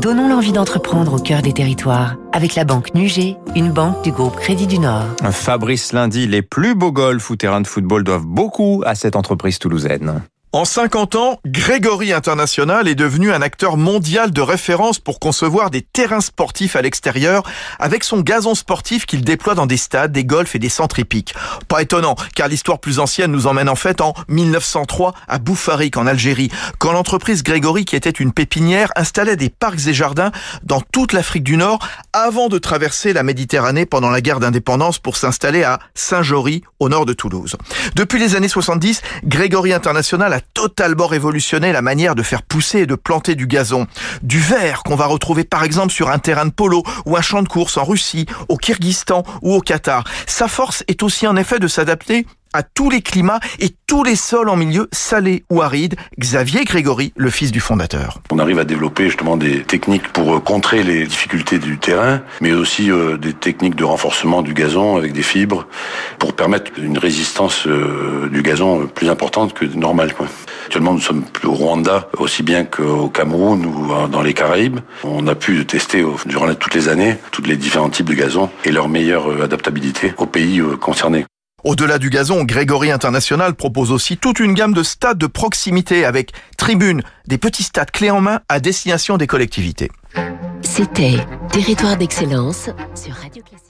Donnons l'envie d'entreprendre au cœur des territoires avec la banque Nugé, une banque du groupe Crédit du Nord. Fabrice Lundi, les plus beaux golfs ou terrains de football doivent beaucoup à cette entreprise toulousaine. En 50 ans, Grégory International est devenu un acteur mondial de référence pour concevoir des terrains sportifs à l'extérieur avec son gazon sportif qu'il déploie dans des stades, des golfs et des centres hippiques. Pas étonnant, car l'histoire plus ancienne nous emmène en fait en 1903 à Boufarik en Algérie, quand l'entreprise Grégory, qui était une pépinière, installait des parcs et jardins dans toute l'Afrique du Nord avant de traverser la Méditerranée pendant la guerre d'indépendance pour s'installer à Saint-Jory au nord de Toulouse. Depuis les années 70, Grégory International a totalement révolutionné la manière de faire pousser et de planter du gazon. Du vert qu'on va retrouver par exemple sur un terrain de polo ou un champ de course en Russie, au Kyrgyzstan ou au Qatar. Sa force est aussi en effet de s'adapter à tous les climats et tous les sols en milieu salé ou aride. Xavier Grégory, le fils du fondateur. On arrive à développer justement des techniques pour euh, contrer les difficultés du terrain, mais aussi euh, des techniques de renforcement du gazon avec des fibres pour permettre une résistance euh, du gazon plus importante que normale. Actuellement, nous sommes au Rwanda, aussi bien qu'au Cameroun ou dans les Caraïbes. On a pu tester durant toutes les années tous les différents types de gazon et leur meilleure adaptabilité aux pays concernés. Au-delà du gazon, Grégory International propose aussi toute une gamme de stades de proximité avec tribunes, des petits stades clés en main à destination des collectivités. C'était Territoire d'excellence sur Radio Classique.